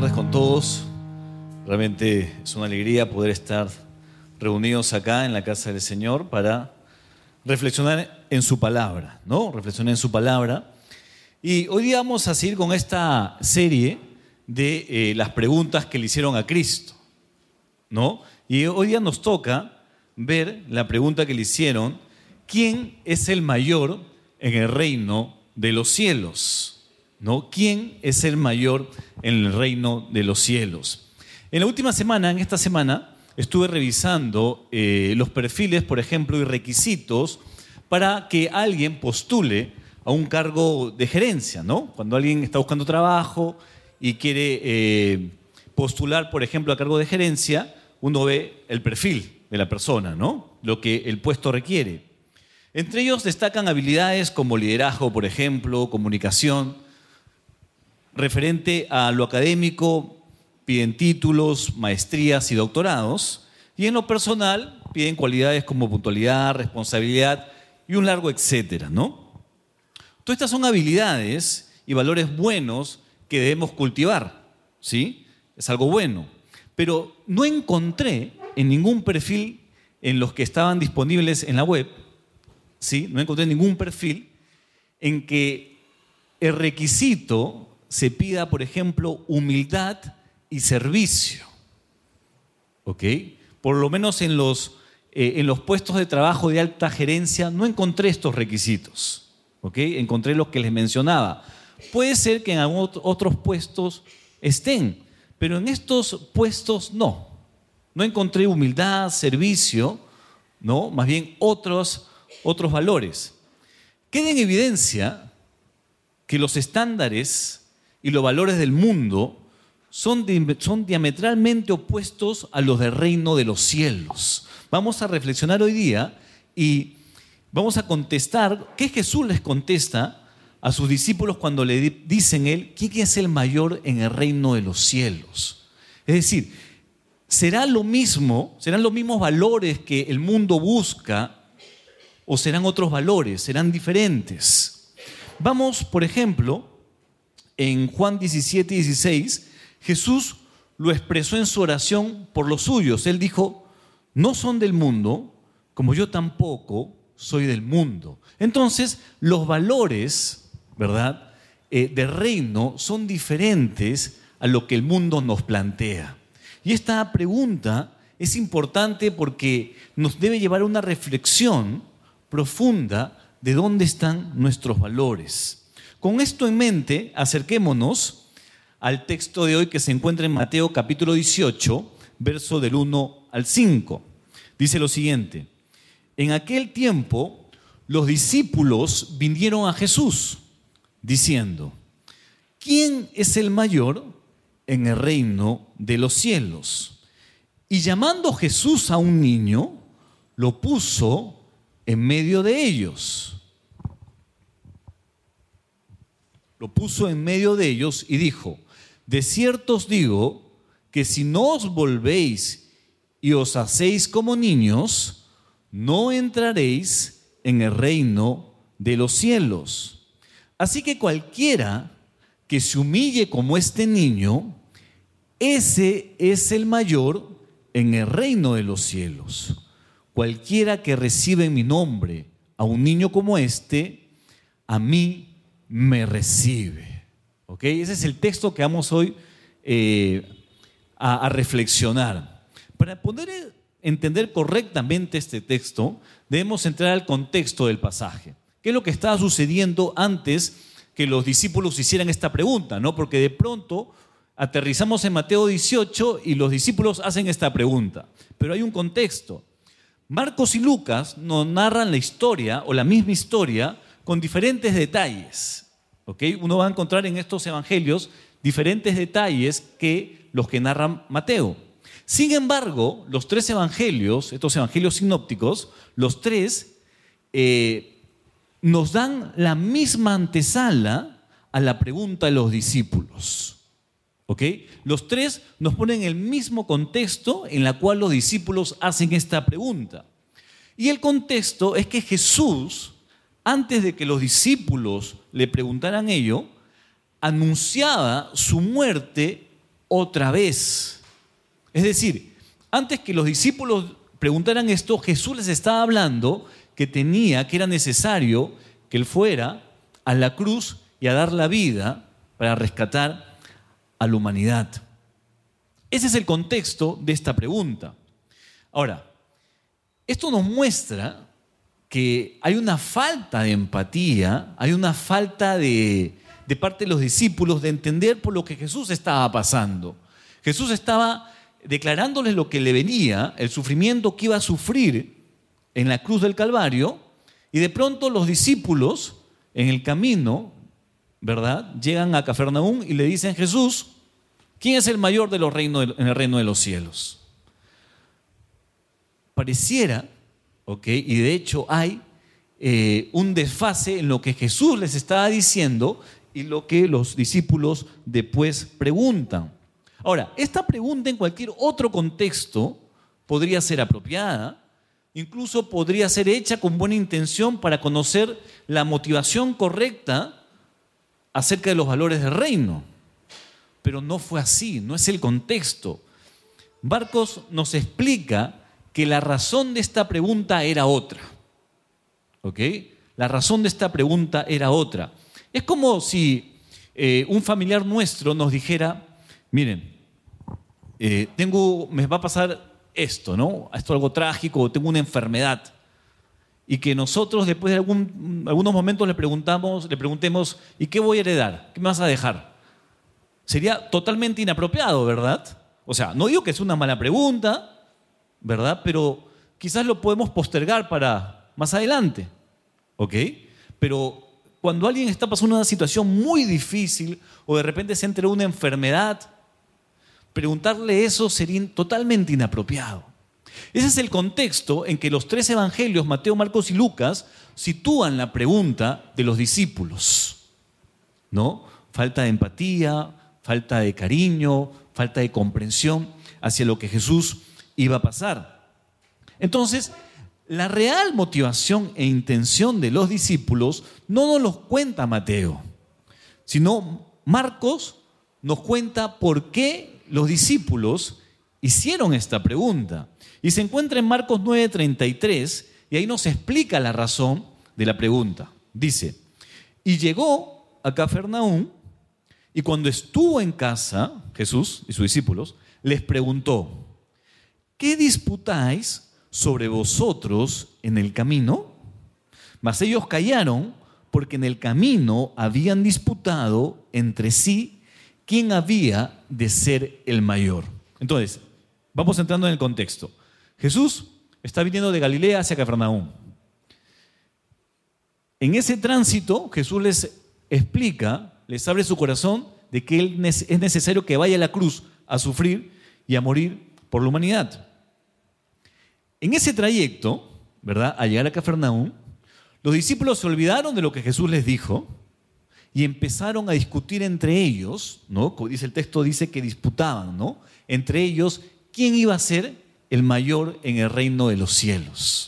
tardes con todos. Realmente es una alegría poder estar reunidos acá en la casa del Señor para reflexionar en su palabra, ¿no? Reflexionar en su palabra. Y hoy día vamos a seguir con esta serie de eh, las preguntas que le hicieron a Cristo, ¿no? Y hoy día nos toca ver la pregunta que le hicieron, ¿quién es el mayor en el reino de los cielos? ¿No? ¿Quién es el mayor en el reino de los cielos? En la última semana, en esta semana, estuve revisando eh, los perfiles, por ejemplo, y requisitos para que alguien postule a un cargo de gerencia, ¿no? Cuando alguien está buscando trabajo y quiere eh, postular, por ejemplo, a cargo de gerencia, uno ve el perfil de la persona, ¿no? Lo que el puesto requiere. Entre ellos destacan habilidades como liderazgo, por ejemplo, comunicación, referente a lo académico, piden títulos, maestrías y doctorados, y en lo personal piden cualidades como puntualidad, responsabilidad y un largo etcétera, ¿no? Todas estas son habilidades y valores buenos que debemos cultivar, ¿sí? Es algo bueno. Pero no encontré en ningún perfil en los que estaban disponibles en la web, ¿sí? No encontré ningún perfil en que el requisito se pida, por ejemplo, humildad y servicio. ¿Ok? Por lo menos en los, eh, en los puestos de trabajo de alta gerencia no encontré estos requisitos. ¿Ok? Encontré los que les mencionaba. Puede ser que en otros puestos estén, pero en estos puestos no. No encontré humildad, servicio, ¿no? Más bien otros, otros valores. Queda en evidencia que los estándares y los valores del mundo son, son diametralmente opuestos a los del reino de los cielos. Vamos a reflexionar hoy día y vamos a contestar, ¿qué Jesús les contesta a sus discípulos cuando le dicen él, ¿quién es el mayor en el reino de los cielos? Es decir, ¿será lo mismo, serán los mismos valores que el mundo busca o serán otros valores, serán diferentes? Vamos, por ejemplo, en Juan 17, 16, Jesús lo expresó en su oración por los suyos. Él dijo, no son del mundo, como yo tampoco soy del mundo. Entonces, los valores, ¿verdad?, eh, del reino son diferentes a lo que el mundo nos plantea. Y esta pregunta es importante porque nos debe llevar a una reflexión profunda de dónde están nuestros valores. Con esto en mente, acerquémonos al texto de hoy que se encuentra en Mateo capítulo 18, verso del 1 al 5. Dice lo siguiente, en aquel tiempo los discípulos vinieron a Jesús diciendo, ¿quién es el mayor en el reino de los cielos? Y llamando Jesús a un niño, lo puso en medio de ellos lo puso en medio de ellos y dijo, de cierto os digo que si no os volvéis y os hacéis como niños, no entraréis en el reino de los cielos. Así que cualquiera que se humille como este niño, ese es el mayor en el reino de los cielos. Cualquiera que reciba en mi nombre a un niño como este, a mí me recibe. ¿Ok? Ese es el texto que vamos hoy eh, a, a, reflexionar. Para poder entender correctamente este texto, debemos entrar al contexto del pasaje. ¿Qué es lo que estaba sucediendo antes que los discípulos hicieran esta pregunta? ¿no? Porque de pronto aterrizamos en Mateo 18 y los discípulos hacen esta pregunta. Pero hay un contexto. Marcos y Lucas nos narran la historia o la misma historia con diferentes detalles. Uno va a encontrar en estos evangelios diferentes detalles que los que narra Mateo. Sin embargo, los tres evangelios, estos evangelios sinópticos, los tres eh, nos dan la misma antesala a la pregunta de los discípulos. Los tres nos ponen el mismo contexto en la cual los discípulos hacen esta pregunta. Y el contexto es que Jesús antes de que los discípulos le preguntaran ello, anunciaba su muerte otra vez. Es decir, antes que los discípulos preguntaran esto, Jesús les estaba hablando que tenía, que era necesario que Él fuera a la cruz y a dar la vida para rescatar a la humanidad. Ese es el contexto de esta pregunta. Ahora, esto nos muestra que hay una falta de empatía, hay una falta de, parte de los discípulos de entender por lo que Jesús estaba pasando. Jesús estaba declarándoles lo que le venía, el sufrimiento que iba a sufrir en la cruz del Calvario, y de pronto los discípulos en el camino, ¿verdad? Llegan a Cafarnaúm y le dicen, Jesús, ¿quién es el mayor de los reinos en el reino de los cielos? Pareciera, ¿ok? Y de hecho hay eh, un desfase en lo que Jesús les estaba diciendo y lo que los discípulos después preguntan. Ahora, esta pregunta en cualquier otro contexto podría ser apropiada, incluso podría ser hecha con buena intención para conocer la motivación correcta acerca de los valores del reino. Pero no fue así, no es el contexto. Marcos nos explica que la razón de esta pregunta era otra. ¿Ok? La razón de esta pregunta era otra. Es como si eh, un familiar nuestro nos dijera, miren, eh, tengo, me va a pasar esto, ¿no? Esto es algo trágico, tengo una enfermedad. Y que nosotros después de algún, algunos momentos le preguntamos, le preguntemos, ¿y qué voy a heredar? ¿Qué me vas a dejar? Sería totalmente inapropiado, ¿verdad? O sea, no digo que es una mala pregunta, ¿verdad? Pero quizás lo podemos postergar para más adelante, ¿ok? Pero cuando alguien está pasando una situación muy difícil o de repente se entra una enfermedad, preguntarle eso sería totalmente inapropiado. Ese es el contexto en que los tres evangelios, Mateo, Marcos y Lucas, sitúan la pregunta de los discípulos. ¿No? Falta de empatía, falta de cariño, falta de comprensión hacia lo que Jesús iba a pasar. Entonces, la real motivación e intención de los discípulos no nos los cuenta Mateo, sino Marcos nos cuenta por qué los discípulos hicieron esta pregunta. Y se encuentra en Marcos 9:33 y ahí nos explica la razón de la pregunta. Dice, y llegó a Cafarnaúm y cuando estuvo en casa, Jesús y sus discípulos, les preguntó, ¿qué disputáis sobre vosotros en el camino? Mas ellos callaron porque en el camino habían disputado entre sí quién había de ser el mayor. Entonces, vamos entrando en el contexto. Jesús está viniendo de Galilea hacia Cafarnaúm. En ese tránsito, Jesús les explica, les abre su corazón de que él es necesario que vaya a la cruz a sufrir y a morir por la humanidad. En ese trayecto, ¿verdad? A llegar a Cafarnaúm, los discípulos se olvidaron de lo que Jesús les dijo y empezaron a discutir entre ellos, ¿no? Como dice el texto, dice que disputaban, ¿no? Entre ellos, quién iba a ser el mayor en el reino de los cielos.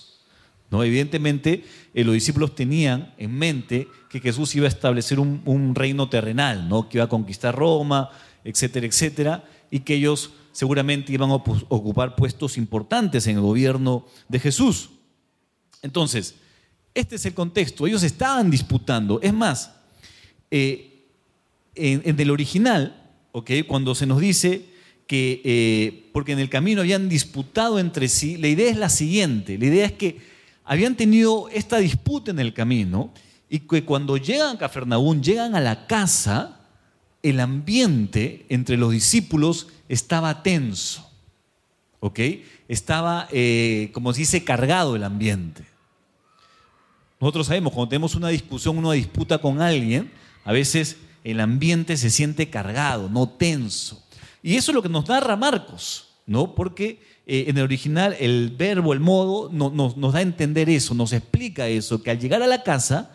¿No? Evidentemente, eh, los discípulos tenían en mente que Jesús iba a establecer un, un reino terrenal, ¿no? Que iba a conquistar Roma, etcétera, etcétera, y que ellos seguramente iban a ocupar puestos importantes en el gobierno de Jesús. Entonces, este es el contexto. Ellos estaban disputando. Es más, eh, en, el original, ¿okay? cuando se nos dice que, eh, porque en el camino habían disputado entre sí, la idea es la siguiente. La idea es que habían tenido esta disputa en el camino y que cuando llegan a Cafarnaún, llegan a la casa, el ambiente entre los discípulos estaba tenso, ¿ok? Estaba, eh, como se dice, cargado el ambiente. Nosotros sabemos, cuando tenemos una discusión, una disputa con alguien, a veces el ambiente se siente cargado, no tenso. Y eso es lo que nos narra Marcos, ¿no? Porque eh, en el original el verbo, el modo, nos da a entender eso, nos explica eso, que al llegar a la casa,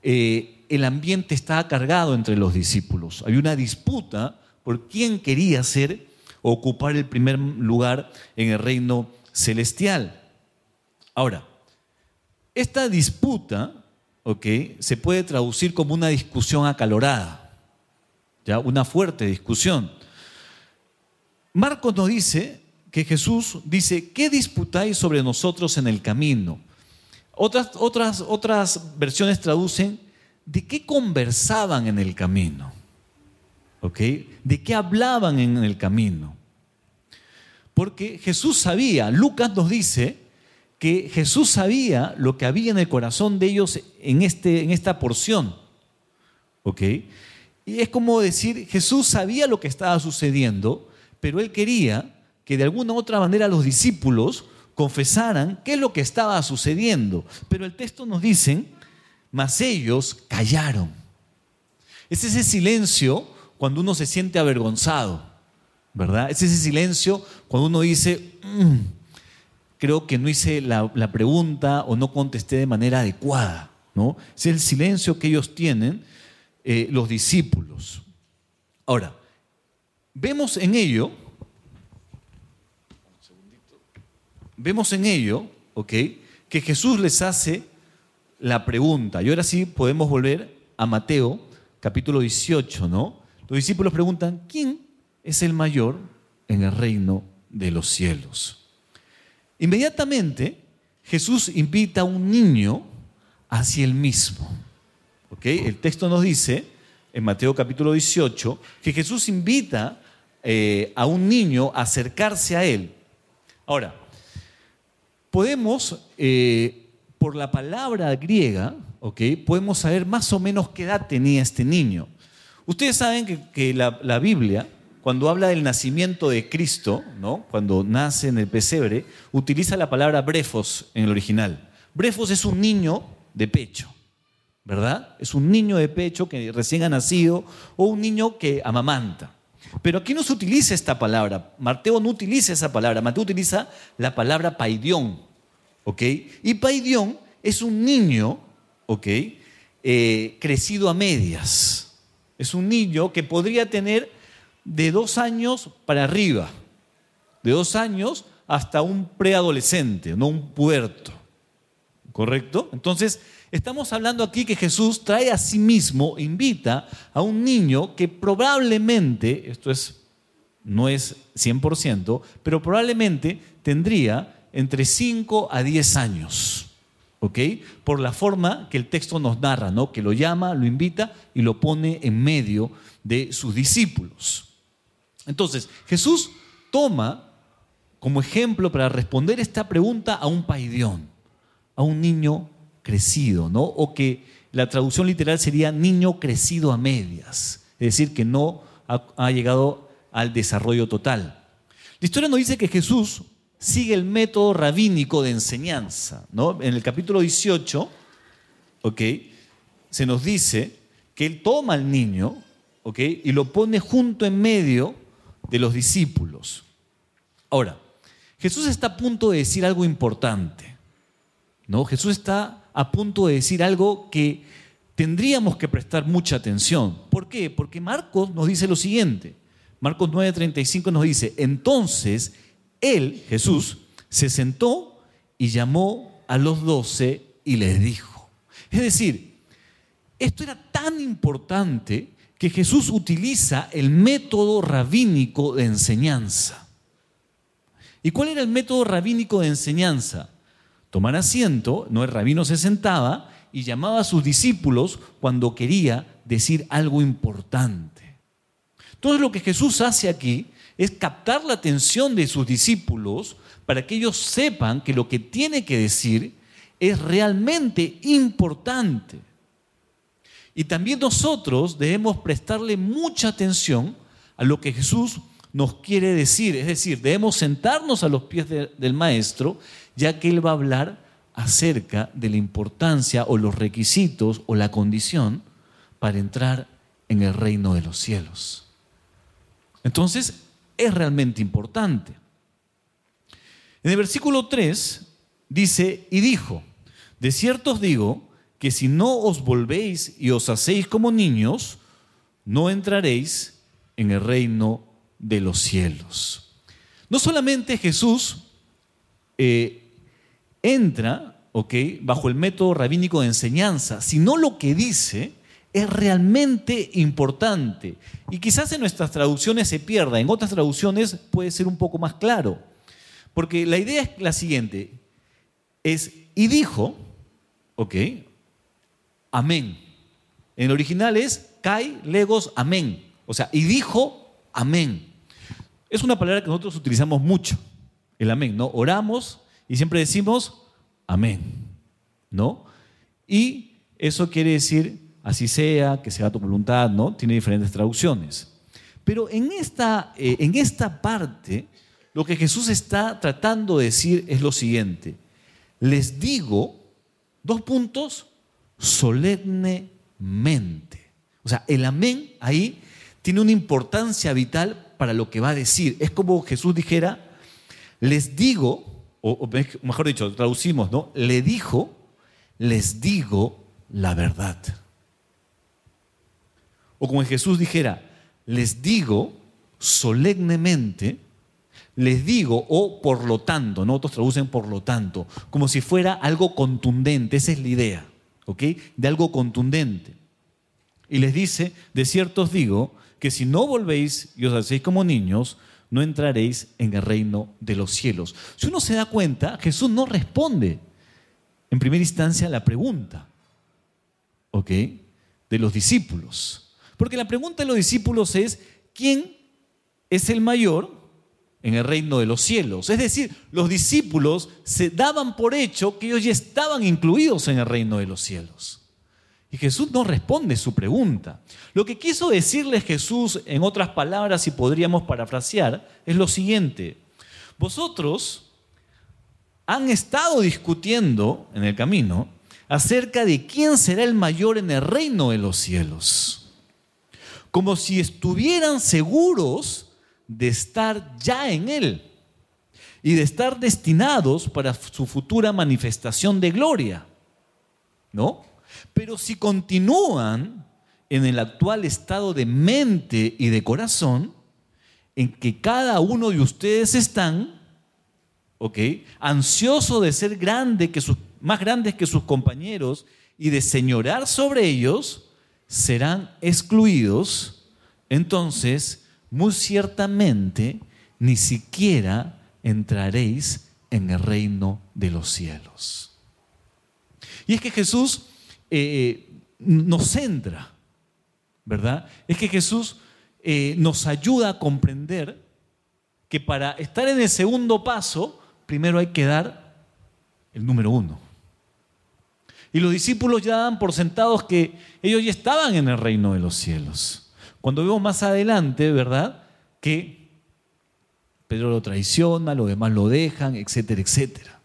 eh, el ambiente estaba cargado entre los discípulos. Había una disputa por quién quería ser ocupar el primer lugar en el reino celestial. Ahora, esta disputa se puede traducir como una discusión acalorada, ¿ya? una fuerte discusión. Marcos nos dice que Jesús dice, ¿qué disputáis sobre nosotros en el camino? Otras, otras, otras versiones traducen, ¿de qué conversaban en el camino? ¿Ok? ¿De qué hablaban en el camino? Porque Jesús sabía, Lucas nos dice que Jesús sabía lo que había en el corazón de ellos en, este, en esta porción. ¿Ok? Y es como decir, Jesús sabía lo que estaba sucediendo, pero él quería que de alguna u otra manera los discípulos confesaran qué es lo que estaba sucediendo. Pero el texto nos dice, mas ellos callaron. Es ese silencio cuando uno se siente avergonzado, ¿verdad? Es ese silencio cuando uno dice, mm, creo que no hice la, pregunta o no contesté de manera adecuada, ¿no? Es el silencio que ellos tienen, eh, los discípulos. Ahora, vemos en ello, vemos en ello, ¿ok? Que Jesús les hace la pregunta. Y ahora sí podemos volver a Mateo, capítulo 18, ¿no? Los discípulos preguntan, ¿quién es el mayor en el reino de los cielos? Inmediatamente Jesús invita a un niño hacia él mismo. El texto nos dice, en Mateo capítulo 18, que Jesús invita eh, a un niño a acercarse a él. Ahora, podemos, eh, por la palabra griega, ¿ok? podemos saber más o menos qué edad tenía este niño. Ustedes saben que, la, Biblia, cuando habla del nacimiento de Cristo, ¿no? cuando nace en el pesebre, utiliza la palabra brefos en el original. Brefos es un niño de pecho, ¿verdad? Es un niño de pecho que recién ha nacido o un niño que amamanta. Pero aquí no se utiliza esta palabra. Mateo no utiliza esa palabra. Mateo utiliza la palabra paidión. ¿Ok? Y paidión es un niño, ¿ok? Eh, crecido a medias. Es un niño que podría tener de dos años para arriba, de dos años hasta un preadolescente, no un puerto. ¿Correcto? Entonces, estamos hablando aquí que Jesús trae a sí mismo, invita a un niño que probablemente, esto es, no es 100%, pero probablemente tendría entre 5 a 10 años. Por la forma que el texto nos narra, ¿no? Que lo llama, lo invita y lo pone en medio de sus discípulos. Entonces, Jesús toma como ejemplo para responder esta pregunta a un paidión, a un niño crecido, ¿no? O que la traducción literal sería niño crecido a medias, es decir, que no ha llegado al desarrollo total. La historia nos dice que Jesús sigue el método rabínico de enseñanza. ¿no? En el capítulo 18, se nos dice que él toma al niño y lo pone junto en medio de los discípulos. Ahora, Jesús está a punto de decir algo importante. ¿no? Jesús está a punto de decir algo que tendríamos que prestar mucha atención. ¿Por qué? Porque Marcos nos dice lo siguiente. Marcos 9:35 nos dice, entonces él, Jesús, se sentó y llamó a los doce y les dijo. Es decir, esto era tan importante que Jesús utiliza el método rabínico de enseñanza. ¿Y cuál era el método rabínico de enseñanza? Tomar asiento, no el rabino se sentaba y llamaba a sus discípulos cuando quería decir algo importante. Entonces lo que Jesús hace aquí es captar la atención de sus discípulos para que ellos sepan que lo que tiene que decir es realmente importante. Y también nosotros debemos prestarle mucha atención a lo que Jesús nos quiere decir. Es decir, debemos sentarnos a los pies del Maestro, ya que Él va a hablar acerca de la importancia o los requisitos o la condición para entrar en el reino de los cielos. Entonces, es realmente importante. En el versículo 3 dice, y dijo, de cierto os digo que si no os volvéis y os hacéis como niños, no entraréis en el reino de los cielos. No solamente Jesús eh, entra, ok, bajo el método rabínico de enseñanza, sino lo que dice es realmente importante. Y quizás en nuestras traducciones se pierda, en otras traducciones puede ser un poco más claro. Porque la idea es la siguiente, es, y dijo, ok, amén. En el original es, kai, legos, amén. O sea, y dijo, amén. Es una palabra que nosotros utilizamos mucho, el amén, ¿no? Oramos y siempre decimos, amén, ¿no? Y eso quiere decir, así sea, que sea tu voluntad, ¿no? Tiene diferentes traducciones. Pero en esta, eh, en esta parte, lo que Jesús está tratando de decir es lo siguiente. Les digo, dos puntos, solemnemente. O sea, el amén ahí tiene una importancia vital para lo que va a decir. Es como Jesús dijera, les digo, o, mejor dicho, traducimos, ¿no? Le dijo, les digo la verdad. O como Jesús dijera, les digo solemnemente, les digo, o por lo tanto, ¿no? otros traducen por lo tanto, como si fuera algo contundente, esa es la idea, ¿ok? De algo contundente. Y les dice, de cierto os digo, que si no volvéis y os hacéis como niños, no entraréis en el reino de los cielos. Si uno se da cuenta, Jesús no responde en primera instancia a la pregunta. ¿ok? De los discípulos. Porque la pregunta de los discípulos es, ¿quién es el mayor en el reino de los cielos? Es decir, los discípulos se daban por hecho que ellos ya estaban incluidos en el reino de los cielos. Y Jesús no responde su pregunta. Lo que quiso decirles Jesús, en otras palabras, si podríamos parafrasear, es lo siguiente. Vosotros han estado discutiendo en el camino acerca de quién será el mayor en el reino de los cielos. Como si estuvieran seguros de estar ya en él y de estar destinados para su futura manifestación de gloria. ¿No? Pero si continúan en el actual estado de mente y de corazón, en que cada uno de ustedes están, ¿ok? Ansioso de ser grande que más grandes que sus compañeros y de señorar sobre ellos, serán excluidos, entonces muy ciertamente ni siquiera entraréis en el reino de los cielos. Y es que Jesús eh, nos centra, ¿verdad? Es que Jesús eh, nos ayuda a comprender que para estar en el segundo paso, primero hay que dar el número uno. Y los discípulos ya dan por sentados que ellos ya estaban en el reino de los cielos. Cuando vemos más adelante, ¿verdad? Que Pedro lo traiciona, los demás lo dejan, etcétera, etcétera.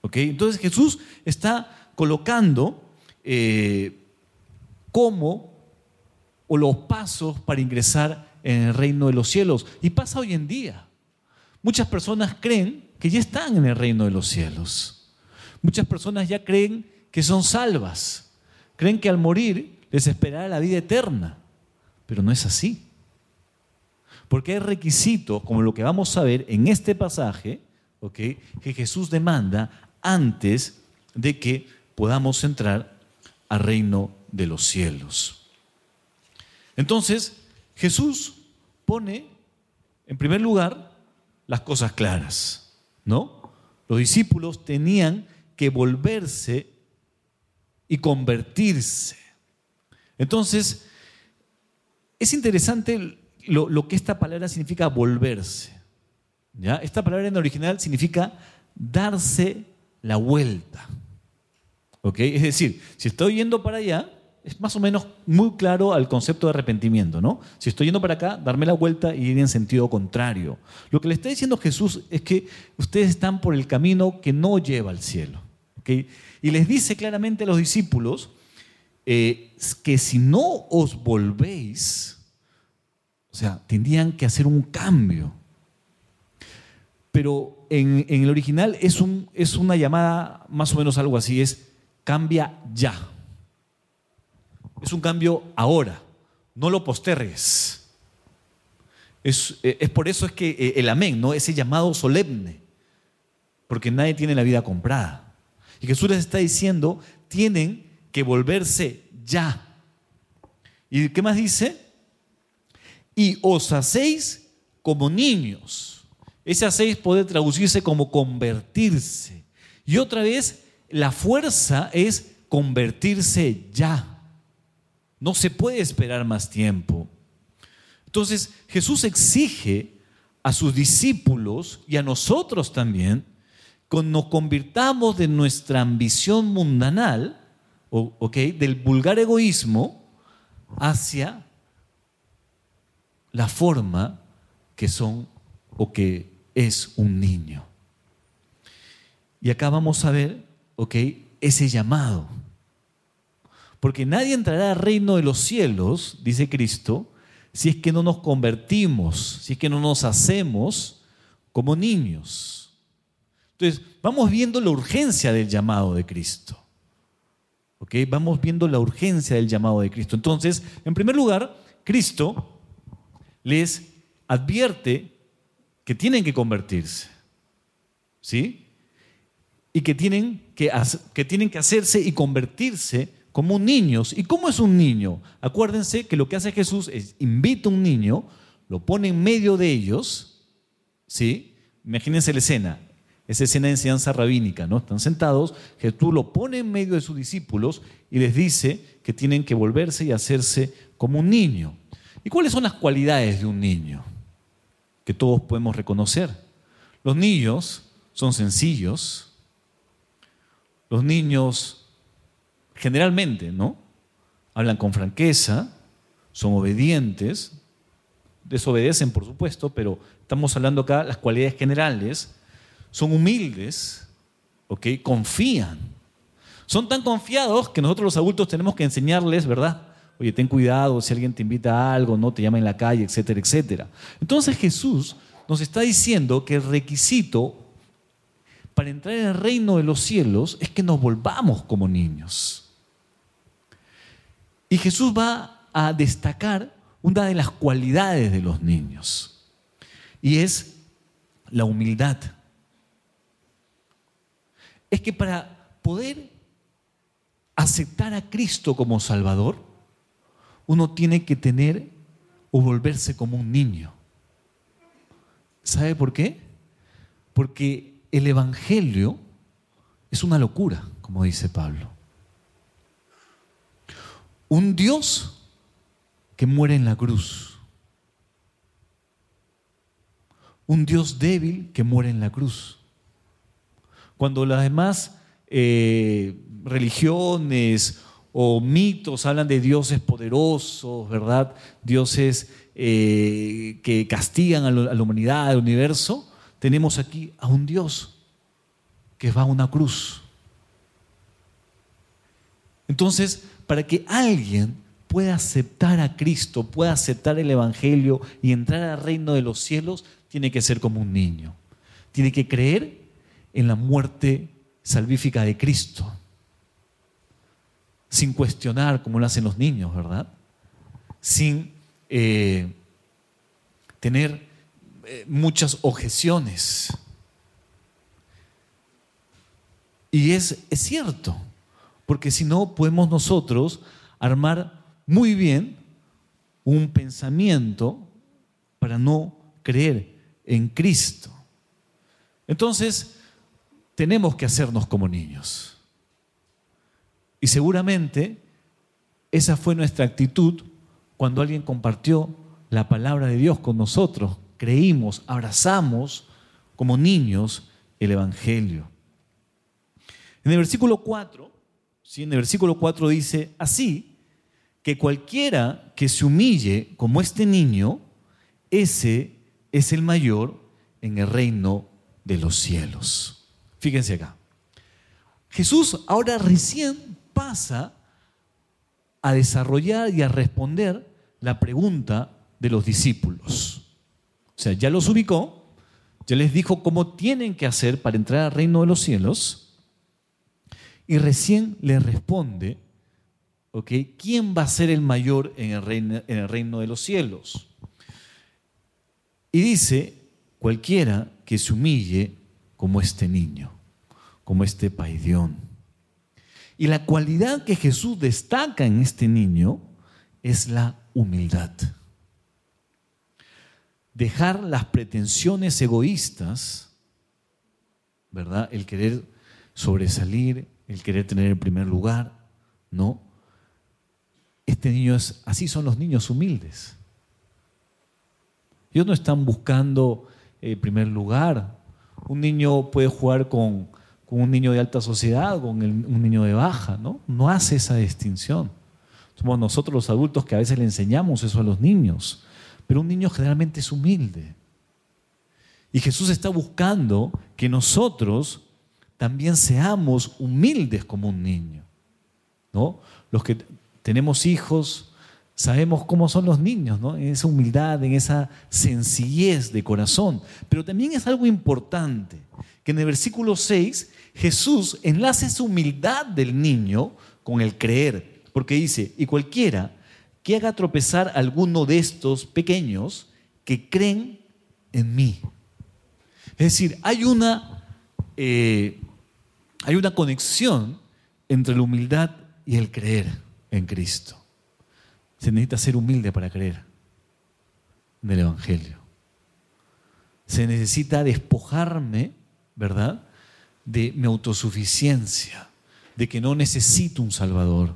¿Ok? Entonces Jesús está colocando eh, cómo o los pasos para ingresar en el reino de los cielos. Y pasa hoy en día. Muchas personas creen que ya están en el reino de los cielos. Muchas personas ya creen que son salvas. Creen que al morir les esperará la vida eterna, pero no es así. Porque hay requisitos, como lo que vamos a ver en este pasaje, que Jesús demanda antes de que podamos entrar al reino de los cielos. Entonces, Jesús pone en primer lugar las cosas claras, ¿no? Los discípulos tenían que volverse y convertirse. Entonces, es interesante lo, que esta palabra significa volverse. ¿ya? Esta palabra en original significa darse la vuelta. ¿ok? Es decir, si estoy yendo para allá, es más o menos muy claro al concepto de arrepentimiento, ¿no? Si estoy yendo para acá, darme la vuelta y ir en sentido contrario. Lo que le está diciendo Jesús es que ustedes están por el camino que no lleva al cielo. Y les dice claramente a los discípulos eh, que si no os volvéis, o sea, tendrían que hacer un cambio. Pero en, el original es, un, es una llamada más o menos algo así, es cambia ya. Es un cambio ahora, no lo postergues. Es, eh, es, por eso es que eh, el amén, ¿no? Ese llamado solemne, porque nadie tiene la vida comprada. Y Jesús les está diciendo, tienen que volverse ya. ¿Y qué más dice? Y os hacéis como niños. Ese hacéis puede traducirse como convertirse. Y otra vez, la fuerza es convertirse ya. No se puede esperar más tiempo. Entonces Jesús exige a sus discípulos y a nosotros también nos convirtamos de nuestra ambición mundanal, del vulgar egoísmo, hacia la forma que son o que es un niño. Y acá vamos a ver, ese llamado. Porque nadie entrará al reino de los cielos, dice Cristo, si es que no nos convertimos, si es que no nos hacemos como niños. Entonces, vamos viendo la urgencia del llamado de Cristo. ¿Ok? Vamos viendo la urgencia del llamado de Cristo. Entonces, en primer lugar, Cristo les advierte que tienen que convertirse. ¿Sí? Y que tienen que, hacerse y convertirse como niños. ¿Y cómo es un niño? Acuérdense que lo que hace Jesús es invita a un niño, lo pone en medio de ellos, ¿sí? Imagínense la escena, esa escena de enseñanza rabínica, ¿no? Están sentados, Jesús lo pone en medio de sus discípulos y les dice que tienen que volverse y hacerse como un niño. ¿Y cuáles son las cualidades de un niño que todos podemos reconocer? Los niños son sencillos, los niños generalmente, ¿no? Hablan con franqueza, son obedientes, desobedecen por supuesto, pero estamos hablando acá de las cualidades generales, son humildes, ¿ok? Confían. Son tan confiados que nosotros los adultos tenemos que enseñarles, ¿verdad? Oye, ten cuidado si alguien te invita a algo, no te llama en la calle, etcétera, etcétera. Entonces Jesús nos está diciendo que el requisito para entrar en el reino de los cielos es que nos volvamos como niños. Y Jesús va a destacar una de las cualidades de los niños, y es la humildad. Es que para poder aceptar a Cristo como Salvador, uno tiene que tener o volverse como un niño. ¿Sabe por qué? Porque el Evangelio es una locura, como dice Pablo. Un Dios que muere en la cruz. Un Dios débil que muere en la cruz. Cuando las demás eh, religiones o mitos hablan de dioses poderosos, ¿verdad? Dioses eh, que castigan a, a la humanidad, al universo, tenemos aquí a un Dios que va a una cruz. Entonces, para que alguien pueda aceptar a Cristo, pueda aceptar el Evangelio y entrar al reino de los cielos, tiene que ser como un niño. Tiene que creer en la muerte salvífica de Cristo, sin cuestionar como lo hacen los niños, ¿verdad? Sin eh, tener eh, muchas objeciones. Y es, es cierto, porque si no podemos nosotros armar muy bien un pensamiento para no creer en Cristo. Entonces, tenemos que hacernos como niños. Y seguramente esa fue nuestra actitud cuando alguien compartió la palabra de Dios con nosotros. Creímos, abrazamos como niños el Evangelio. En el versículo 4 en el versículo 4 dice, así que cualquiera que se humille como este niño, ese es el mayor en el reino de los cielos. Fíjense acá. Jesús ahora recién pasa a desarrollar y a responder la pregunta de los discípulos. O sea, ya los ubicó, ya les dijo cómo tienen que hacer para entrar al reino de los cielos y recién le responde, ¿ok? ¿Quién va a ser el mayor en el, reino, en el reino de los cielos? Y dice, cualquiera que se humille como este niño, como este paidión. Y la cualidad que Jesús destaca en este niño es la humildad. Dejar las pretensiones egoístas, ¿verdad? El querer sobresalir, el querer tener el primer lugar, ¿no? Este niño es, así son los niños humildes. Ellos no están buscando el primer lugar. Un niño puede jugar con, un niño de alta sociedad, con un niño de baja, ¿no? No hace esa distinción. Somos nosotros los adultos que a veces le enseñamos eso a los niños. Pero un niño generalmente es humilde. Y Jesús está buscando que nosotros también seamos humildes como un niño. ¿no? Los que tenemos hijos, sabemos cómo son los niños, ¿no? en esa humildad, en esa sencillez de corazón. Pero también es algo importante, que en el versículo 6 Jesús enlace esa humildad del niño con el creer, porque dice, y cualquiera que haga tropezar a alguno de estos pequeños que creen en mí. Es decir, hay una eh, hay una conexión entre la humildad y el creer en Cristo. Se necesita ser humilde para creer en el Evangelio. Se necesita despojarme, ¿verdad?, de mi autosuficiencia, de que no necesito un Salvador,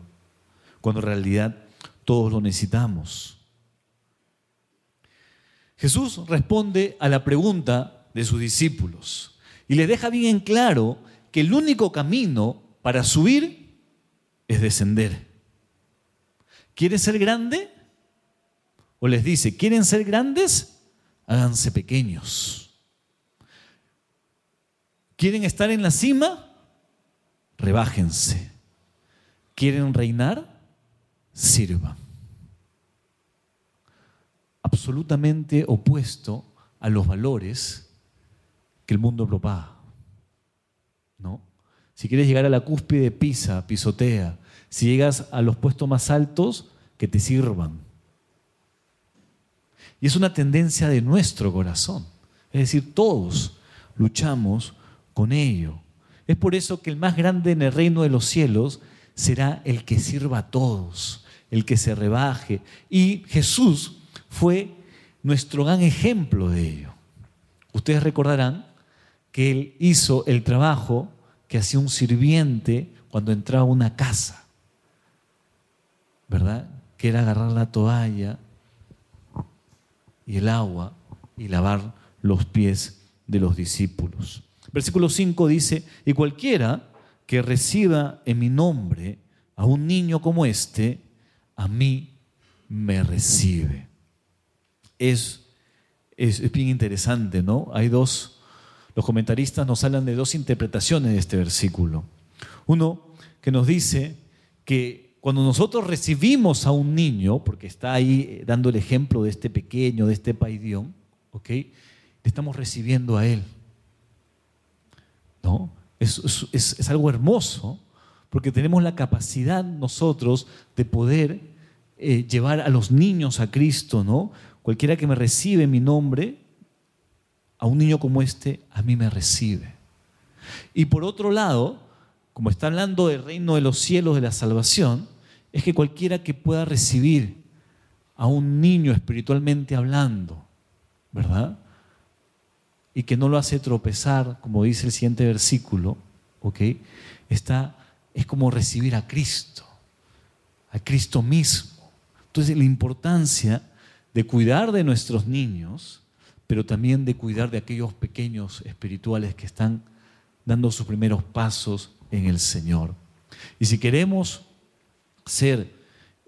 cuando en realidad todos lo necesitamos. Jesús responde a la pregunta de sus discípulos y le deja bien en claro que el único camino para subir es descender. ¿Quieren ser grande? O les dice, ¿quieren ser grandes? Háganse pequeños. ¿Quieren estar en la cima? Rebájense. ¿Quieren reinar? Sirvan. Absolutamente opuesto a los valores que el mundo propaga. ¿no? Si quieres llegar a la cúspide, pisa, pisotea. Si llegas a los puestos más altos, que te sirvan. Y es una tendencia de nuestro corazón. Es decir, todos luchamos Es por eso que el más grande en el reino de los cielos será el que sirva a todos, el que se rebaje. Y Jesús fue nuestro gran ejemplo de ello. Ustedes recordarán que él hizo el trabajo que hacía un sirviente cuando entraba a una casa, ¿verdad? Que era agarrar la toalla y el agua y lavar los pies de los discípulos. Versículo 5 dice, y cualquiera que reciba en mi nombre a un niño como este, a mí me recibe. Es, es, bien interesante, ¿no? Hay dos los comentaristas nos hablan de dos interpretaciones de este versículo. Uno que nos dice que cuando nosotros recibimos a un niño, porque está ahí dando el ejemplo de este pequeño, de este paidión, ¿ok? Le estamos recibiendo a él. ¿No? Es, es, algo hermoso, porque tenemos la capacidad nosotros de poder eh, llevar a los niños a Cristo, ¿no? Cualquiera que me recibe mi nombre, a un niño como este, a mí me recibe. Y por otro lado, como está hablando del reino de los cielos, de la salvación, es que cualquiera que pueda recibir a un niño espiritualmente hablando, ¿verdad? Y que no lo hace tropezar, como dice el siguiente versículo, ¿ok? Está, es como recibir a Cristo, a Cristo mismo. Entonces, la importancia de cuidar de nuestros niños pero también de cuidar de aquellos pequeños espirituales que están dando sus primeros pasos en el Señor. Y si queremos ser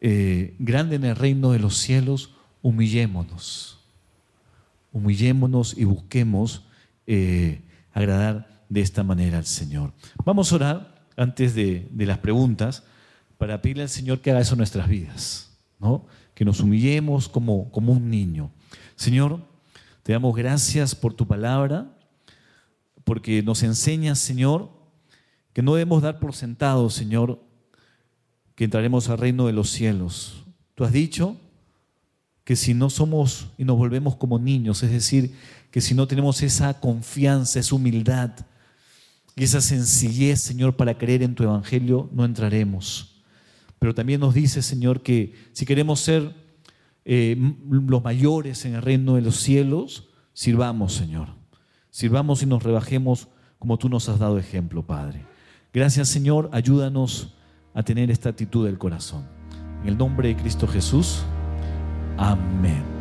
eh, grande en el reino de los cielos, humillémonos. Humillémonos y busquemos eh, agradar de esta manera al Señor. Vamos a orar antes de, las preguntas para pedirle al Señor que haga eso en nuestras vidas, ¿no? que nos humillemos como, como un niño. Señor, te damos gracias por tu palabra, porque nos enseñas, Señor, que no debemos dar por sentado, Señor, que entraremos al reino de los cielos. Tú has dicho que si no somos y nos volvemos como niños, es decir, que si no tenemos esa confianza, esa humildad y esa sencillez, Señor, para creer en tu evangelio, no entraremos. pero también nos dice, Señor, que si queremos ser eh, los mayores en el reino de los cielos, sirvamos, Señor. Sirvamos y nos rebajemos como tú nos has dado ejemplo, Padre. Gracias, Señor. Ayúdanos a tener esta actitud del corazón. En el nombre de Cristo Jesús. Amén.